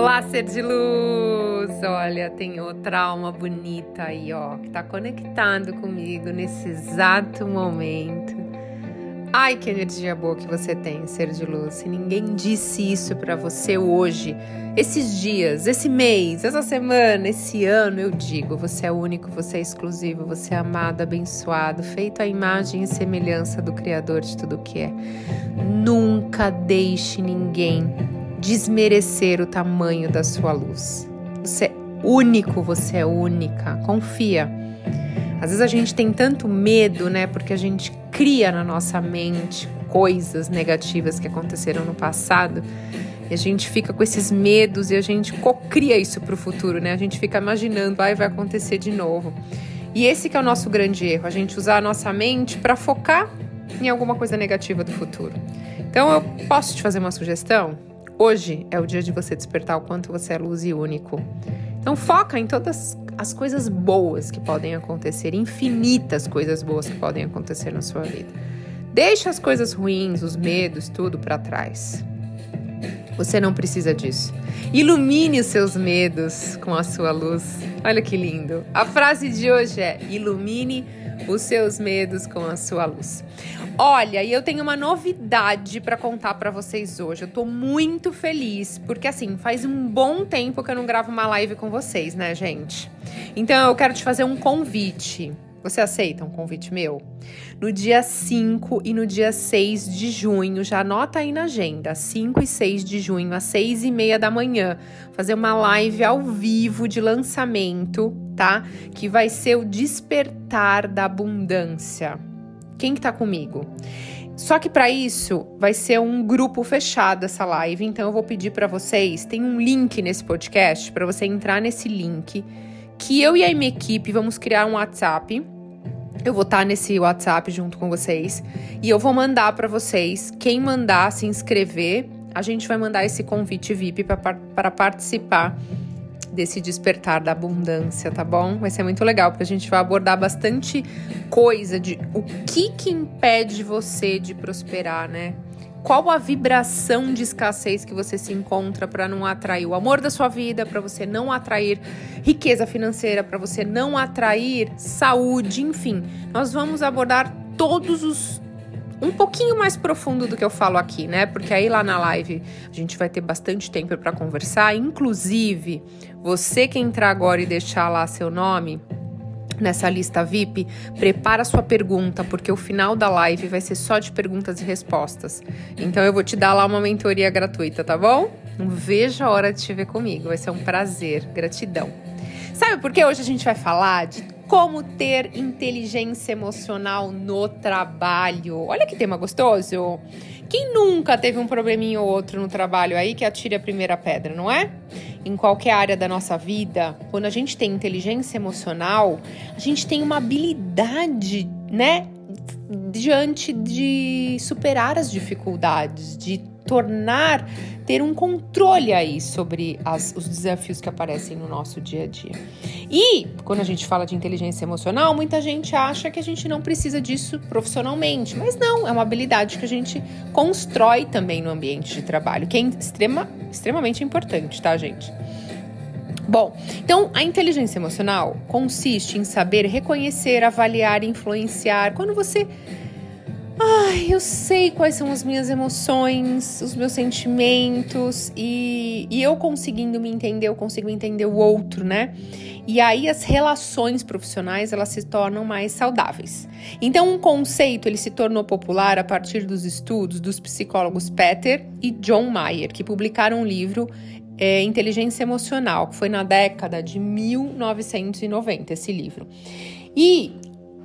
Olá, ser de luz! Olha, tem outra alma bonita aí, ó, que tá conectado comigo nesse exato momento. Ai, que energia boa que você tem, ser de luz. Se ninguém disse isso para você hoje, esses dias, esse mês, essa semana, esse ano, eu digo: você é único, você é exclusivo, você é amado, abençoado, feito à imagem e semelhança do Criador de tudo que é. Nunca deixe ninguém desmerecer o tamanho da sua luz. Você é único, você é única. Confia. Às vezes a gente tem tanto medo, né? Porque a gente cria na nossa mente coisas negativas que aconteceram no passado. E a gente fica com esses medos e a gente cocria isso para o futuro, né? A gente fica imaginando, vai, vai acontecer de novo. E esse que é o nosso grande erro, a gente usar a nossa mente para focar em alguma coisa negativa do futuro. Então eu posso te fazer uma sugestão? Hoje é o dia de você despertar o quanto você é luz e único. Então foca em todas as coisas boas que podem acontecer, infinitas coisas boas que podem acontecer na sua vida. Deixa as coisas ruins, os medos, tudo para trás. Você não precisa disso. Ilumine os seus medos com a sua luz. Olha que lindo. A frase de hoje é: ilumine os seus medos com a sua luz. Olha, e eu tenho uma novidade para contar para vocês hoje. Eu tô muito feliz, porque assim, faz um bom tempo que eu não gravo uma live com vocês, né, gente? Então eu quero te fazer um convite. Você aceita um convite meu? No dia 5 e no dia 6 de junho, já anota aí na agenda, 5 e 6 de junho, às 6 e meia da manhã, fazer uma live ao vivo de lançamento, tá? Que vai ser o despertar da abundância. Quem que tá comigo? Só que para isso vai ser um grupo fechado essa live, então eu vou pedir para vocês, tem um link nesse podcast para você entrar nesse link que eu e a minha equipe vamos criar um WhatsApp. Eu vou estar nesse WhatsApp junto com vocês e eu vou mandar para vocês. Quem mandar se inscrever, a gente vai mandar esse convite VIP para participar desse despertar da abundância, tá bom? Vai ser muito legal, porque a gente vai abordar bastante coisa de o que que impede você de prosperar, né? Qual a vibração de escassez que você se encontra para não atrair o amor da sua vida, para você não atrair riqueza financeira, para você não atrair saúde, enfim. Nós vamos abordar todos os um pouquinho mais profundo do que eu falo aqui, né? Porque aí lá na live a gente vai ter bastante tempo para conversar. Inclusive, você que entrar agora e deixar lá seu nome nessa lista VIP, prepara sua pergunta, porque o final da live vai ser só de perguntas e respostas. Então eu vou te dar lá uma mentoria gratuita, tá bom? Não vejo a hora de te ver comigo, vai ser um prazer. Gratidão. Sabe por que hoje a gente vai falar de como ter inteligência emocional no trabalho. Olha que tema gostoso! Quem nunca teve um probleminha ou outro no trabalho aí que atire a primeira pedra, não é? Em qualquer área da nossa vida, quando a gente tem inteligência emocional, a gente tem uma habilidade, né? Diante de superar as dificuldades, de tornar, ter um controle aí sobre as, os desafios que aparecem no nosso dia a dia. E quando a gente fala de inteligência emocional, muita gente acha que a gente não precisa disso profissionalmente, mas não, é uma habilidade que a gente constrói também no ambiente de trabalho, que é extrema, extremamente importante, tá, gente? Bom, então a inteligência emocional consiste em saber reconhecer, avaliar, influenciar. Quando você Ai, eu sei quais são as minhas emoções, os meus sentimentos e, e eu conseguindo me entender, eu consigo entender o outro, né? E aí as relações profissionais elas se tornam mais saudáveis. Então um conceito ele se tornou popular a partir dos estudos dos psicólogos Peter e John Mayer, que publicaram um livro é, Inteligência Emocional, que foi na década de 1990 esse livro. E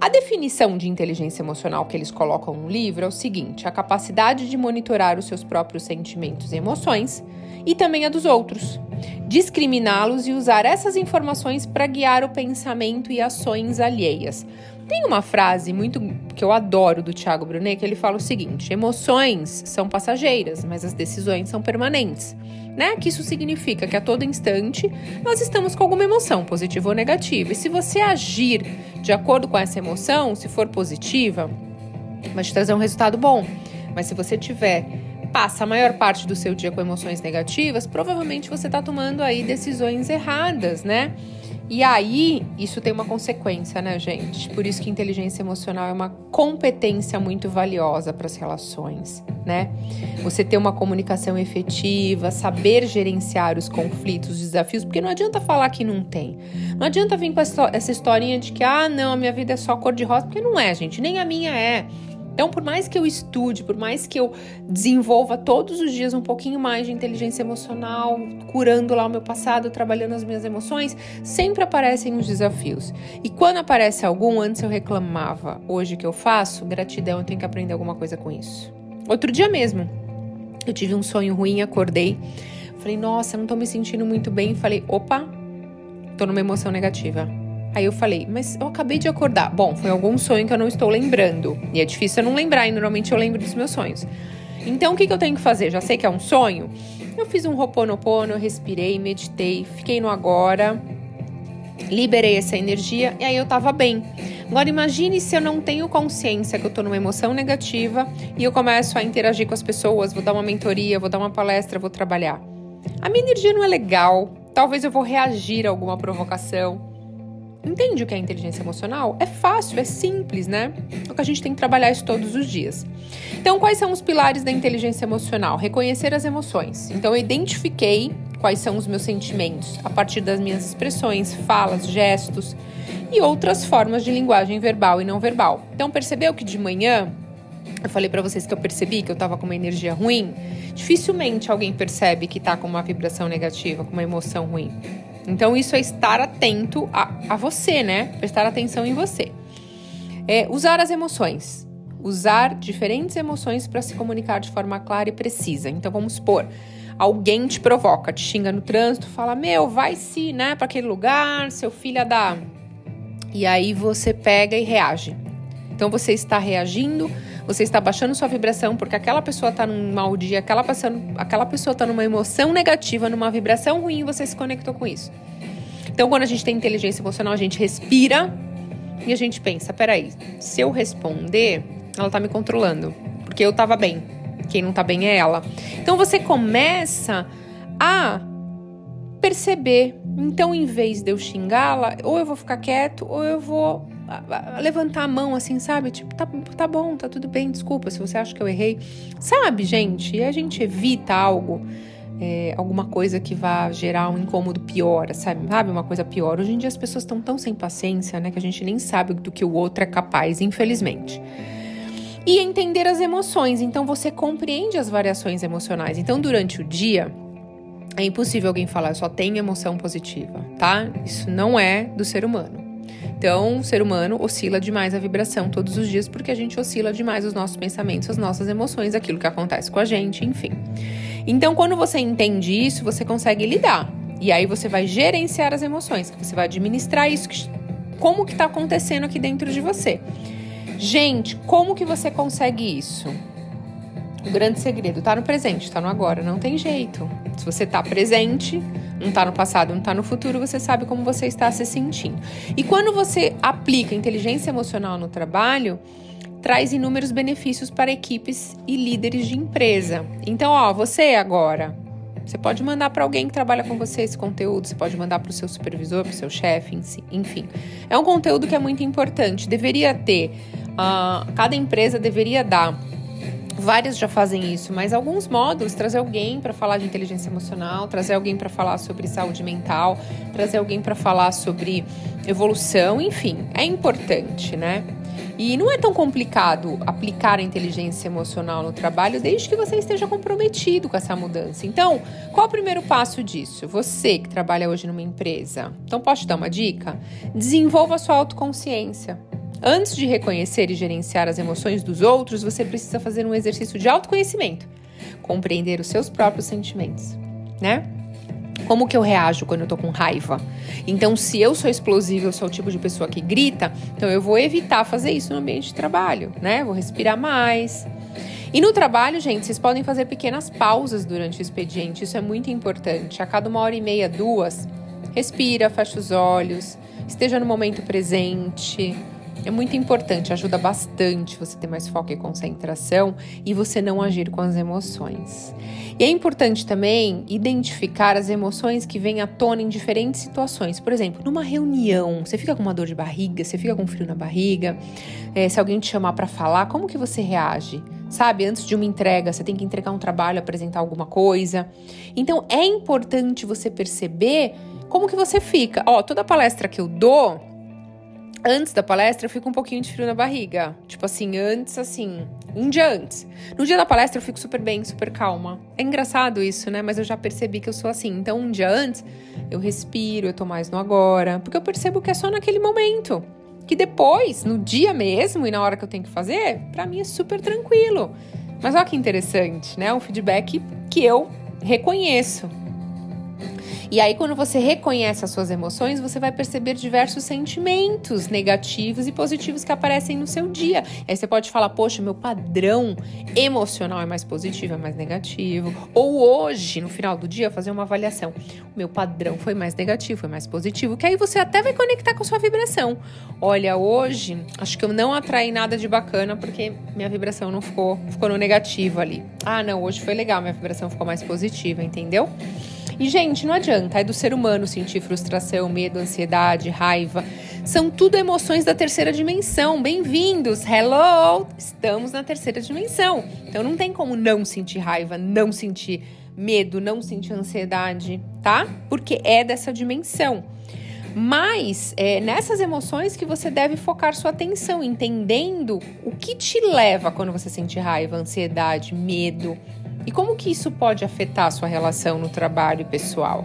a definição de inteligência emocional que eles colocam no livro é o seguinte: a capacidade de monitorar os seus próprios sentimentos e emoções e também a dos outros, discriminá-los e usar essas informações para guiar o pensamento e ações alheias. Tem uma frase muito que eu adoro do Thiago Brunet que ele fala o seguinte: emoções são passageiras, mas as decisões são permanentes né? Que isso significa que a todo instante nós estamos com alguma emoção, positiva ou negativa. E se você agir de acordo com essa emoção, se for positiva, vai te trazer um resultado bom. Mas se você tiver passa a maior parte do seu dia com emoções negativas, provavelmente você está tomando aí decisões erradas, né? E aí, isso tem uma consequência, né, gente? Por isso que inteligência emocional é uma competência muito valiosa para as relações, né? Você ter uma comunicação efetiva, saber gerenciar os conflitos, os desafios, porque não adianta falar que não tem. Não adianta vir com essa historinha de que, ah, não, a minha vida é só cor de rosa, porque não é, gente, nem a minha é. Então, por mais que eu estude, por mais que eu desenvolva todos os dias um pouquinho mais de inteligência emocional, curando lá o meu passado, trabalhando as minhas emoções, sempre aparecem os desafios. E quando aparece algum, antes eu reclamava. Hoje que eu faço, gratidão, eu tenho que aprender alguma coisa com isso. Outro dia mesmo, eu tive um sonho ruim, acordei, falei, nossa, não tô me sentindo muito bem. Falei, opa, tô numa emoção negativa Aí eu falei, mas eu acabei de acordar. Bom, foi algum sonho que eu não estou lembrando. E é difícil eu não lembrar, e normalmente eu lembro dos meus sonhos. Então o que, que eu tenho que fazer? Já sei que é um sonho? Eu fiz um roponopono, respirei, meditei, fiquei no agora, liberei essa energia e aí eu tava bem. Agora imagine se eu não tenho consciência que eu tô numa emoção negativa e eu começo a interagir com as pessoas, vou dar uma mentoria, vou dar uma palestra, vou trabalhar. A minha energia não é legal, talvez eu vou reagir a alguma provocação. Entende o que é inteligência emocional? É fácil, é simples, né? Só que a gente tem que trabalhar isso todos os dias. Então, quais são os pilares da inteligência emocional? Reconhecer as emoções. Então, eu identifiquei quais são os meus sentimentos a partir das minhas expressões, falas, gestos e outras formas de linguagem verbal e não verbal. Então, percebeu que de manhã eu falei para vocês que eu percebi que eu tava com uma energia ruim? Dificilmente alguém percebe que tá com uma vibração negativa, com uma emoção ruim. Então, isso é estar atento a, a você, né? Prestar atenção em você. É, usar as emoções. Usar diferentes emoções para se comunicar de forma clara e precisa. Então, vamos supor, alguém te provoca, te xinga no trânsito, fala: Meu, vai se, né, para aquele lugar, seu filho é da. E aí você pega e reage. Então, você está reagindo você está baixando sua vibração porque aquela pessoa está num mau dia, aquela, passando, aquela pessoa está numa emoção negativa, numa vibração ruim, e você se conectou com isso. Então, quando a gente tem inteligência emocional, a gente respira e a gente pensa: peraí, se eu responder, ela está me controlando, porque eu estava bem. Quem não está bem é ela. Então, você começa a perceber. Então, em vez de eu xingá-la, ou eu vou ficar quieto, ou eu vou levantar a mão assim, sabe? Tipo, tá, tá bom, tá tudo bem, desculpa se você acha que eu errei. Sabe, gente? E a gente evita algo, é, alguma coisa que vá gerar um incômodo pior, sabe? Sabe, uma coisa pior. Hoje em dia as pessoas estão tão sem paciência, né? Que a gente nem sabe do que o outro é capaz, infelizmente. E entender as emoções. Então você compreende as variações emocionais. Então, durante o dia. É impossível alguém falar, só tem emoção positiva, tá? Isso não é do ser humano. Então, o ser humano oscila demais a vibração todos os dias porque a gente oscila demais os nossos pensamentos, as nossas emoções, aquilo que acontece com a gente, enfim. Então, quando você entende isso, você consegue lidar. E aí você vai gerenciar as emoções, você vai administrar isso, como que está acontecendo aqui dentro de você. Gente, como que você consegue isso? O grande segredo está no presente, está no agora, não tem jeito. Se você está presente, não está no passado, não está no futuro, você sabe como você está se sentindo. E quando você aplica inteligência emocional no trabalho, traz inúmeros benefícios para equipes e líderes de empresa. Então, ó, você agora, você pode mandar para alguém que trabalha com você esse conteúdo, você pode mandar para o seu supervisor, para o seu chefe, enfim. É um conteúdo que é muito importante. Deveria ter, uh, cada empresa deveria dar Vários já fazem isso, mas alguns módulos trazer alguém para falar de inteligência emocional, trazer alguém para falar sobre saúde mental, trazer alguém para falar sobre evolução, enfim, é importante, né? E não é tão complicado aplicar a inteligência emocional no trabalho desde que você esteja comprometido com essa mudança. Então, qual é o primeiro passo disso? Você que trabalha hoje numa empresa. Então, posso te dar uma dica? Desenvolva a sua autoconsciência. Antes de reconhecer e gerenciar as emoções dos outros, você precisa fazer um exercício de autoconhecimento, compreender os seus próprios sentimentos, né? Como que eu reajo quando eu tô com raiva? Então, se eu sou explosiva, eu sou o tipo de pessoa que grita, então eu vou evitar fazer isso no ambiente de trabalho, né? Vou respirar mais. E no trabalho, gente, vocês podem fazer pequenas pausas durante o expediente, isso é muito importante. A cada uma hora e meia, duas, respira, fecha os olhos, esteja no momento presente, É muito importante, ajuda bastante você ter mais foco e concentração e você não agir com as emoções. E é importante também identificar as emoções que vêm à tona em diferentes situações. Por exemplo, numa reunião, você fica com uma dor de barriga, você fica com frio na barriga, é, se alguém te chamar para falar, como que você reage? Sabe, antes de uma entrega, você tem que entregar um trabalho, apresentar alguma coisa. Então é importante você perceber como que você fica. Ó, toda palestra que eu dou, antes da palestra eu fico um pouquinho de frio na barriga. Tipo assim, antes, assim, um dia antes. No dia da palestra eu fico super bem, super calma. É engraçado isso, né? Mas eu já percebi que eu sou assim. Então, um dia antes, eu respiro, eu tô mais no agora. Porque eu percebo que é só naquele momento. Que depois, no dia mesmo e na hora que eu tenho que fazer, para mim é super tranquilo. Mas olha que interessante, né? Um feedback que eu reconheço. E aí, quando você reconhece as suas emoções, você vai perceber diversos sentimentos negativos e positivos que aparecem no seu dia. Aí você pode falar, poxa, meu padrão emocional é mais positivo, é mais negativo. Ou hoje, no final do dia, fazer uma avaliação. O meu padrão foi mais negativo, foi mais positivo. Que aí você até vai conectar com a sua vibração. Olha, hoje, acho que eu não atraí nada de bacana porque minha vibração não ficou, ficou no negativo ali. Ah, não, hoje foi legal, minha vibração ficou mais positiva, entendeu? E, gente, não adianta, é do ser humano sentir frustração, medo, ansiedade, raiva. São tudo emoções da terceira dimensão. Bem-vindos! Hello! Estamos na terceira dimensão. Então não tem como não sentir raiva, não sentir medo, não sentir ansiedade, tá? Porque é dessa dimensão. Mas é nessas emoções que você deve focar sua atenção, entendendo o que te leva quando você sente raiva, ansiedade, medo, e como que isso pode afetar a sua relação no trabalho pessoal?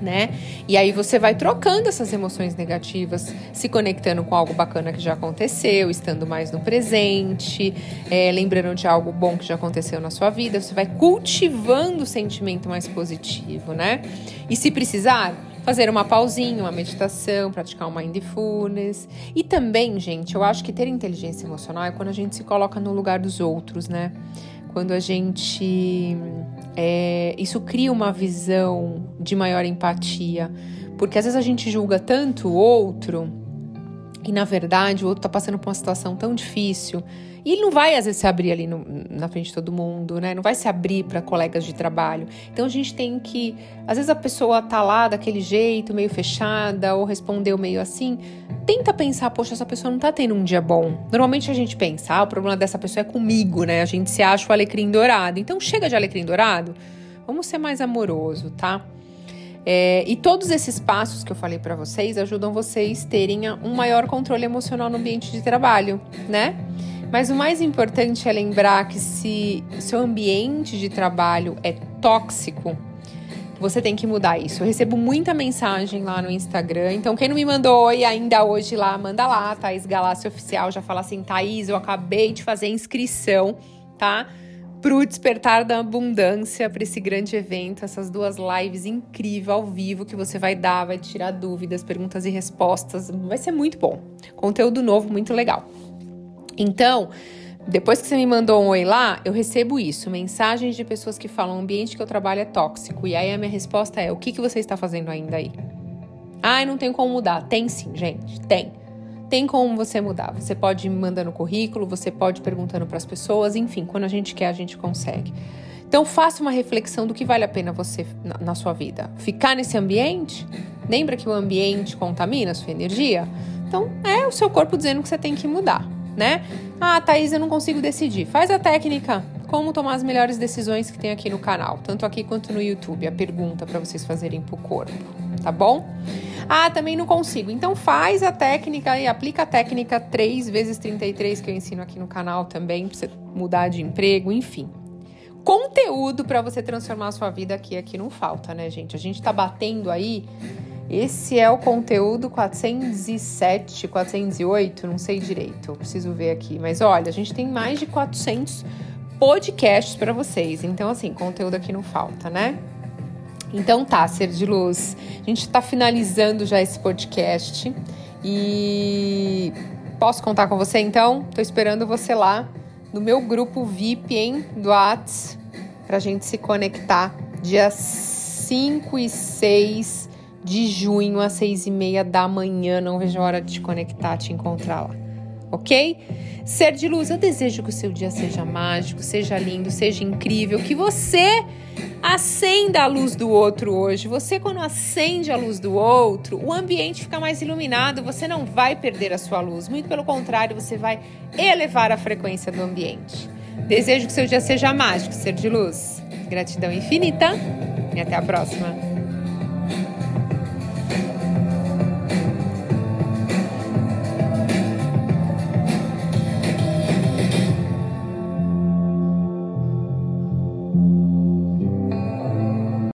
Né? E aí você vai trocando essas emoções negativas, se conectando com algo bacana que já aconteceu, estando mais no presente, é, lembrando de algo bom que já aconteceu na sua vida. Você vai cultivando o sentimento mais positivo, né? E se precisar, fazer uma pausinha, uma meditação, praticar um mindfulness. E também, gente, eu acho que ter inteligência emocional é quando a gente se coloca no lugar dos outros, né? Quando a gente. É, isso cria uma visão de maior empatia, porque às vezes a gente julga tanto o outro e na verdade o outro está passando por uma situação tão difícil e ele não vai, às vezes, se abrir ali no, na frente de todo mundo, né? Não vai se abrir para colegas de trabalho. Então a gente tem que. Às vezes a pessoa tá lá daquele jeito, meio fechada, ou respondeu meio assim. Tenta pensar, poxa, essa pessoa não tá tendo um dia bom. Normalmente a gente pensa, ah, o problema dessa pessoa é comigo, né? A gente se acha o alecrim dourado. Então chega de alecrim dourado, vamos ser mais amoroso, tá? É, e todos esses passos que eu falei para vocês ajudam vocês terem um maior controle emocional no ambiente de trabalho, né? Mas o mais importante é lembrar que se seu ambiente de trabalho é tóxico, você tem que mudar isso. Eu recebo muita mensagem lá no Instagram. Então, quem não me mandou oi ainda hoje lá, manda lá, Thaís Galácio Oficial. Já fala assim, Thaís, eu acabei de fazer inscrição, tá? Pro Despertar da Abundância, para esse grande evento, essas duas lives incríveis ao vivo que você vai dar, vai tirar dúvidas, perguntas e respostas. Vai ser muito bom. Conteúdo novo, muito legal. Então, depois que você me mandou um oi lá, eu recebo isso, mensagens de pessoas que falam: o ambiente que eu trabalho é tóxico. E aí a minha resposta é: o que, que você está fazendo ainda aí? Ai, não tem como mudar. Tem sim, gente, tem. Tem como você mudar. Você pode ir mandando currículo, você pode ir perguntando para as pessoas, enfim, quando a gente quer, a gente consegue. Então faça uma reflexão do que vale a pena você na, na sua vida. Ficar nesse ambiente? Lembra que o ambiente contamina a sua energia? Então é o seu corpo dizendo que você tem que mudar né? Ah, Thaís, eu não consigo decidir. Faz a técnica como tomar as melhores decisões que tem aqui no canal, tanto aqui quanto no YouTube, a pergunta para vocês fazerem pro corpo, tá bom? Ah, também não consigo. Então faz a técnica e aplica a técnica 3 vezes 33 que eu ensino aqui no canal também, para você mudar de emprego, enfim. Conteúdo para você transformar a sua vida aqui, aqui não falta, né, gente? A gente tá batendo aí esse é o conteúdo 407, 408, não sei direito, preciso ver aqui. Mas olha, a gente tem mais de 400 podcasts para vocês. Então, assim, conteúdo aqui não falta, né? Então tá, Ser de Luz. A gente está finalizando já esse podcast e posso contar com você então? Tô esperando você lá no meu grupo VIP, hein, do Whats, pra gente se conectar dia 5 e 6 de junho às seis e meia da manhã. Não vejo a hora de te conectar, te encontrar lá. Ok? Ser de luz, eu desejo que o seu dia seja mágico, seja lindo, seja incrível, que você acenda a luz do outro hoje. Você, quando acende a luz do outro, o ambiente fica mais iluminado, você não vai perder a sua luz. Muito pelo contrário, você vai elevar a frequência do ambiente. Desejo que seu dia seja mágico, ser de luz. Gratidão infinita e até a próxima.